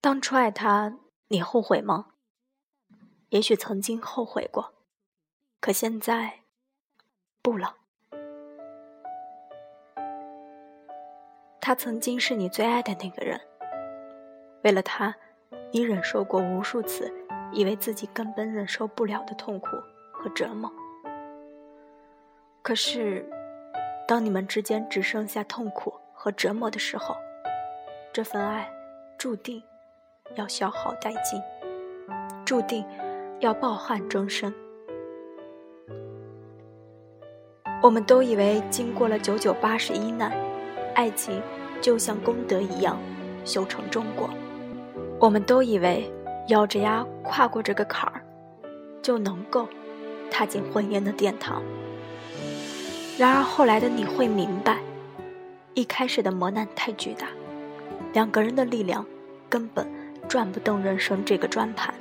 当初爱他，你后悔吗？也许曾经后悔过，可现在不了。他曾经是你最爱的那个人，为了他，你忍受过无数次以为自己根本忍受不了的痛苦和折磨。可是，当你们之间只剩下痛苦和折磨的时候，这份爱注定要消耗殆尽，注定要抱憾终生。我们都以为经过了九九八十一难，爱情就像功德一样修成正果。我们都以为咬着牙跨过这个坎儿，就能够踏进婚姻的殿堂。然而后来的你会明白，一开始的磨难太巨大。两个人的力量根本转不动人生这个转盘。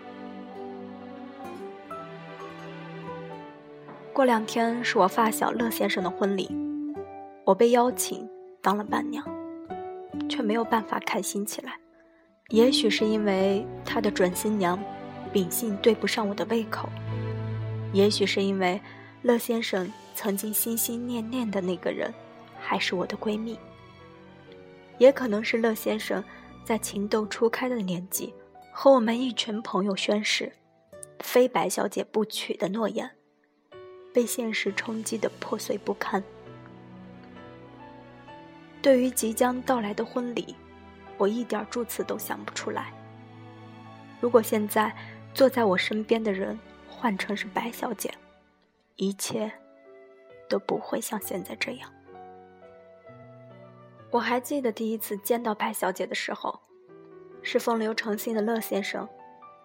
过两天是我发小乐先生的婚礼，我被邀请当了伴娘，却没有办法开心起来。也许是因为他的准新娘秉性对不上我的胃口，也许是因为乐先生曾经心心念念的那个人还是我的闺蜜。也可能是乐先生在情窦初开的年纪，和我们一群朋友宣誓，非白小姐不娶的诺言，被现实冲击的破碎不堪。对于即将到来的婚礼，我一点祝词都想不出来。如果现在坐在我身边的人换成是白小姐，一切都不会像现在这样。我还记得第一次见到白小姐的时候，是风流成性的乐先生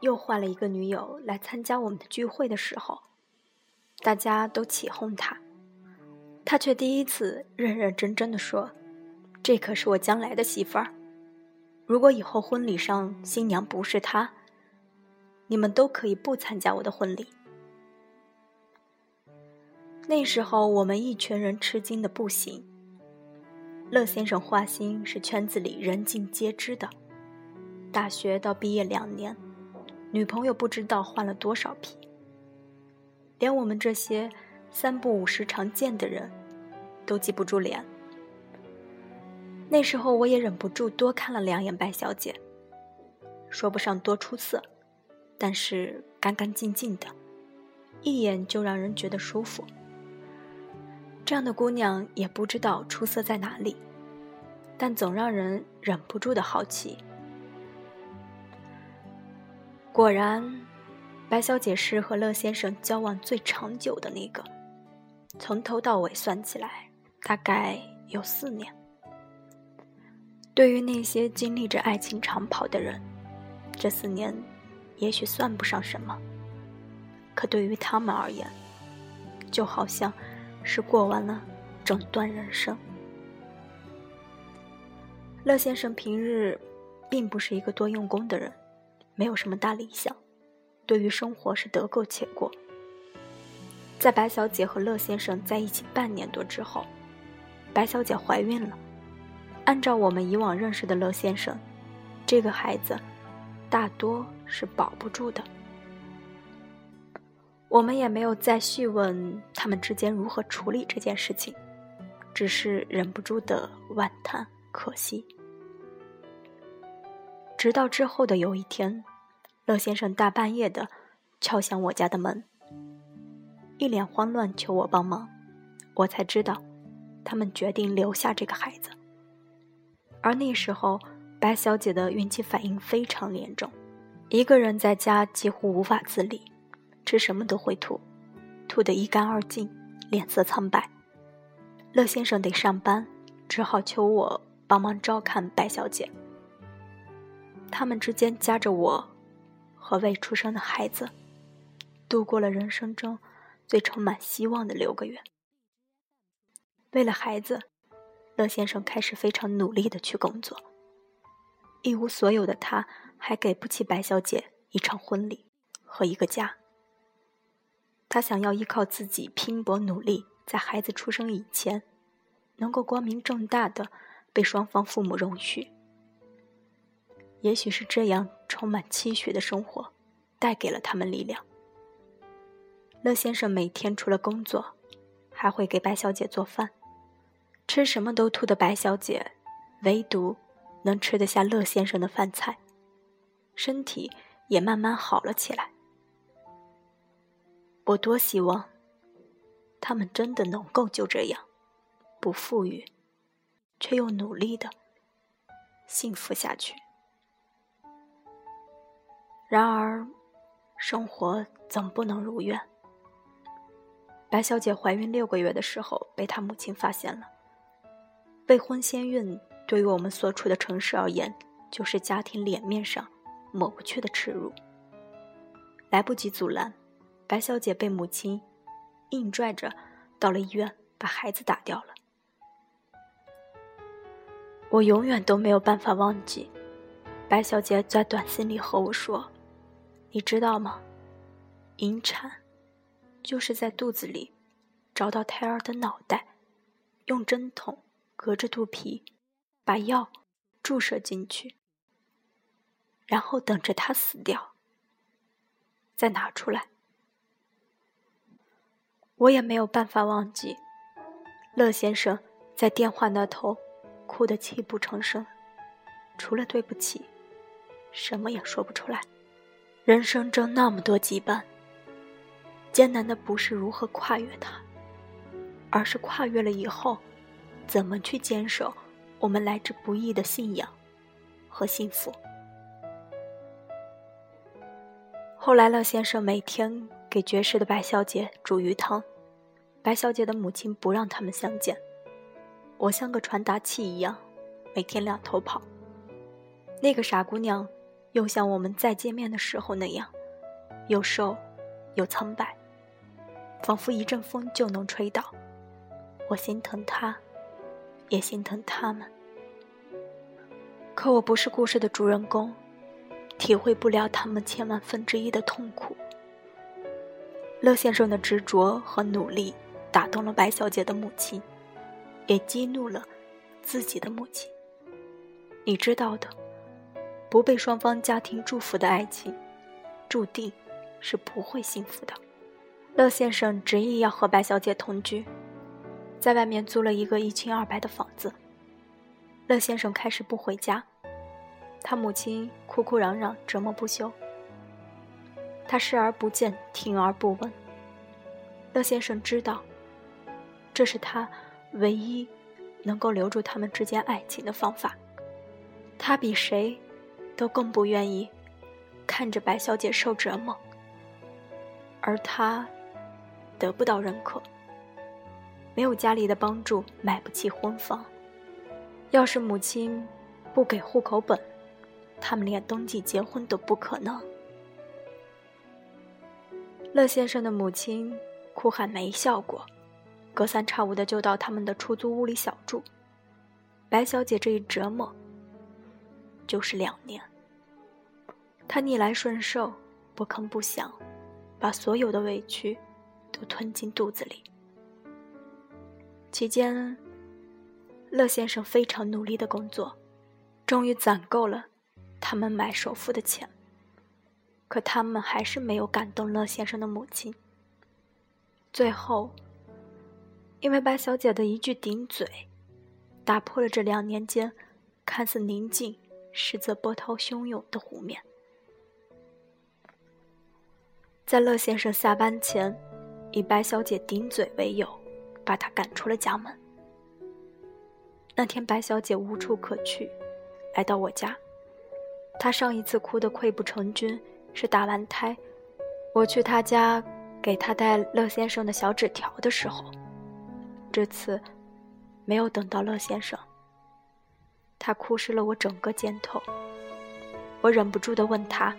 又换了一个女友来参加我们的聚会的时候，大家都起哄他，他却第一次认认真真的说：“这可是我将来的媳妇儿，如果以后婚礼上新娘不是她，你们都可以不参加我的婚礼。”那时候我们一群人吃惊的不行。乐先生花心是圈子里人尽皆知的，大学到毕业两年，女朋友不知道换了多少批，连我们这些三不五时常见的人，都记不住脸。那时候我也忍不住多看了两眼白小姐，说不上多出色，但是干干净净的，一眼就让人觉得舒服。这样的姑娘也不知道出色在哪里，但总让人忍不住的好奇。果然，白小姐是和乐先生交往最长久的那个，从头到尾算起来，大概有四年。对于那些经历着爱情长跑的人，这四年也许算不上什么，可对于他们而言，就好像……是过完了整段人生。乐先生平日并不是一个多用功的人，没有什么大理想，对于生活是得过且过。在白小姐和乐先生在一起半年多之后，白小姐怀孕了。按照我们以往认识的乐先生，这个孩子大多是保不住的。我们也没有再细问他们之间如何处理这件事情，只是忍不住的惋叹可惜。直到之后的有一天，乐先生大半夜的敲响我家的门，一脸慌乱求我帮忙，我才知道，他们决定留下这个孩子。而那时候，白小姐的孕期反应非常严重，一个人在家几乎无法自理。吃什么都会吐，吐得一干二净，脸色苍白。乐先生得上班，只好求我帮忙照看白小姐。他们之间夹着我和未出生的孩子，度过了人生中最充满希望的六个月。为了孩子，乐先生开始非常努力的去工作。一无所有的他，还给不起白小姐一场婚礼和一个家。他想要依靠自己拼搏努力，在孩子出生以前，能够光明正大的被双方父母容许。也许是这样充满期许的生活，带给了他们力量。乐先生每天除了工作，还会给白小姐做饭。吃什么都吐的白小姐，唯独能吃得下乐先生的饭菜，身体也慢慢好了起来。我多希望他们真的能够就这样，不富裕，却又努力的幸福下去。然而，生活总不能如愿。白小姐怀孕六个月的时候，被她母亲发现了。未婚先孕对于我们所处的城市而言，就是家庭脸面上抹不去的耻辱。来不及阻拦，白小姐被母亲硬拽着到了医院，把孩子打掉了。我永远都没有办法忘记，白小姐在短信里和我说。你知道吗？引产就是在肚子里找到胎儿的脑袋，用针筒隔着肚皮，把药注射进去，然后等着它死掉，再拿出来。我也没有办法忘记，乐先生在电话那头哭得泣不成声，除了对不起，什么也说不出来。人生中那么多羁绊，艰难的不是如何跨越它，而是跨越了以后，怎么去坚守我们来之不易的信仰和幸福。后来，乐先生每天给绝食的白小姐煮鱼汤，白小姐的母亲不让他们相见，我像个传达器一样，每天两头跑。那个傻姑娘。又像我们再见面的时候那样，又瘦，又苍白，仿佛一阵风就能吹倒。我心疼他，也心疼他们。可我不是故事的主人公，体会不了他们千万分之一的痛苦。乐先生的执着和努力打动了白小姐的母亲，也激怒了自己的母亲。你知道的。不被双方家庭祝福的爱情，注定是不会幸福的。乐先生执意要和白小姐同居，在外面租了一个一清二白的房子。乐先生开始不回家，他母亲哭哭嚷嚷，折磨不休。他视而不见，听而不闻。乐先生知道，这是他唯一能够留住他们之间爱情的方法。他比谁？都更不愿意看着白小姐受折磨，而他得不到认可，没有家里的帮助，买不起婚房。要是母亲不给户口本，他们连登记结婚都不可能。乐先生的母亲哭喊没效果，隔三差五的就到他们的出租屋里小住。白小姐这一折磨。就是两年。她逆来顺受，不吭不响，把所有的委屈都吞进肚子里。期间，乐先生非常努力的工作，终于攒够了他们买首付的钱。可他们还是没有感动乐先生的母亲。最后，因为白小姐的一句顶嘴，打破了这两年间看似宁静。实则波涛汹涌的湖面，在乐先生下班前，以白小姐顶嘴为由，把他赶出了家门。那天，白小姐无处可去，来到我家。她上一次哭得溃不成军，是打完胎，我去她家给她带乐先生的小纸条的时候。这次，没有等到乐先生。他哭湿了我整个肩头，我忍不住的问他：“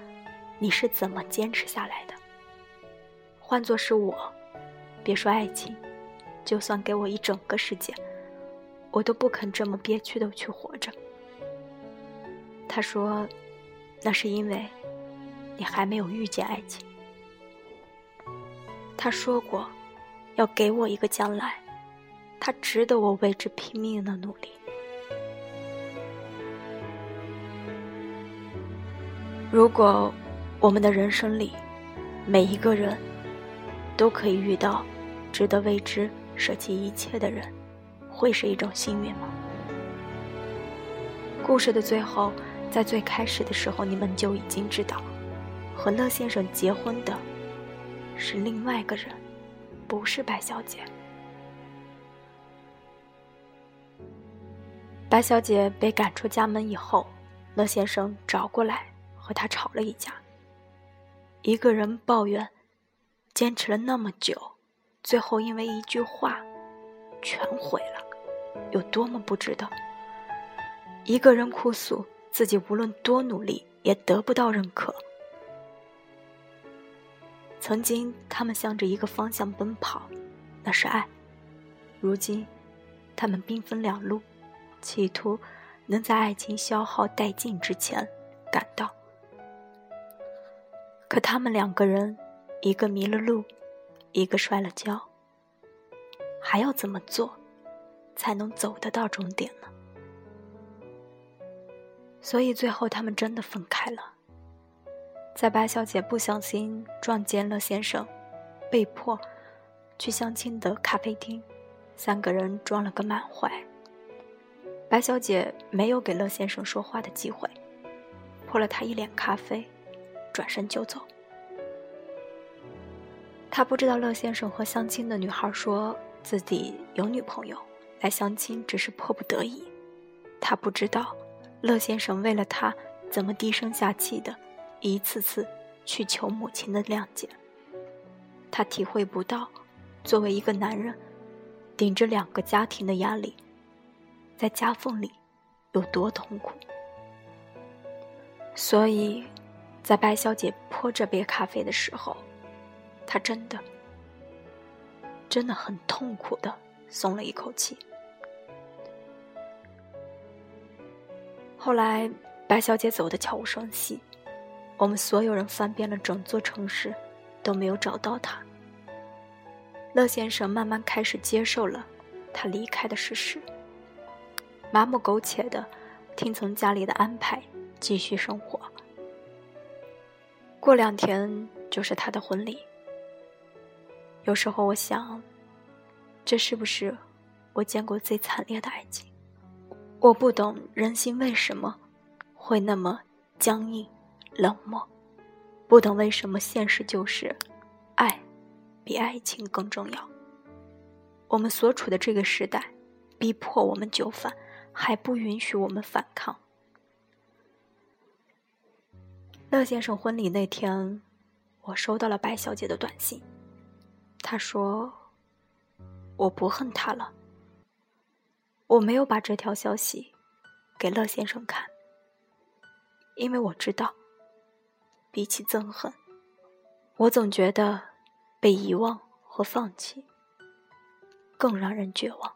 你是怎么坚持下来的？”换做是我，别说爱情，就算给我一整个世界，我都不肯这么憋屈的去活着。他说：“那是因为，你还没有遇见爱情。”他说过，要给我一个将来，他值得我为之拼命的努力。如果我们的人生里，每一个人都可以遇到值得为之舍弃一切的人，会是一种幸运吗？故事的最后，在最开始的时候，你们就已经知道，和乐先生结婚的是另外一个人，不是白小姐。白小姐被赶出家门以后，乐先生找过来和她吵了一架。一个人抱怨，坚持了那么久，最后因为一句话，全毁了，有多么不值得？一个人哭诉自己无论多努力也得不到认可。曾经他们向着一个方向奔跑，那是爱；如今，他们兵分两路。企图能在爱情消耗殆尽之前赶到，可他们两个人，一个迷了路，一个摔了跤，还要怎么做才能走得到终点呢？所以最后他们真的分开了。在白小姐不小心撞见了先生，被迫去相亲的咖啡厅，三个人装了个满怀。白小姐没有给乐先生说话的机会，泼了他一脸咖啡，转身就走。他不知道乐先生和相亲的女孩说自己有女朋友，来相亲只是迫不得已。他不知道乐先生为了他怎么低声下气的，一次次去求母亲的谅解。他体会不到，作为一个男人，顶着两个家庭的压力。在夹缝里有多痛苦，所以，在白小姐泼这杯咖啡的时候，她真的、真的很痛苦的松了一口气。后来，白小姐走的悄无声息，我们所有人翻遍了整座城市，都没有找到她。乐先生慢慢开始接受了她离开的事实。麻木苟且的听从家里的安排，继续生活。过两天就是他的婚礼。有时候我想，这是不是我见过最惨烈的爱情？我不懂人心为什么会那么僵硬、冷漠，不懂为什么现实就是爱比爱情更重要。我们所处的这个时代，逼迫我们就范。还不允许我们反抗。乐先生婚礼那天，我收到了白小姐的短信。她说：“我不恨他了。”我没有把这条消息给乐先生看，因为我知道，比起憎恨，我总觉得被遗忘和放弃更让人绝望。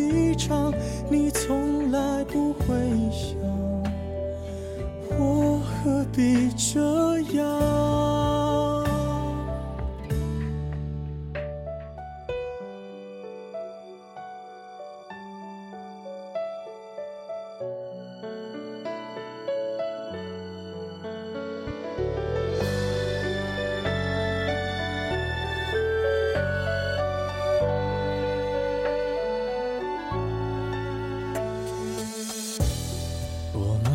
你从来不会想，我何必这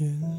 天亮。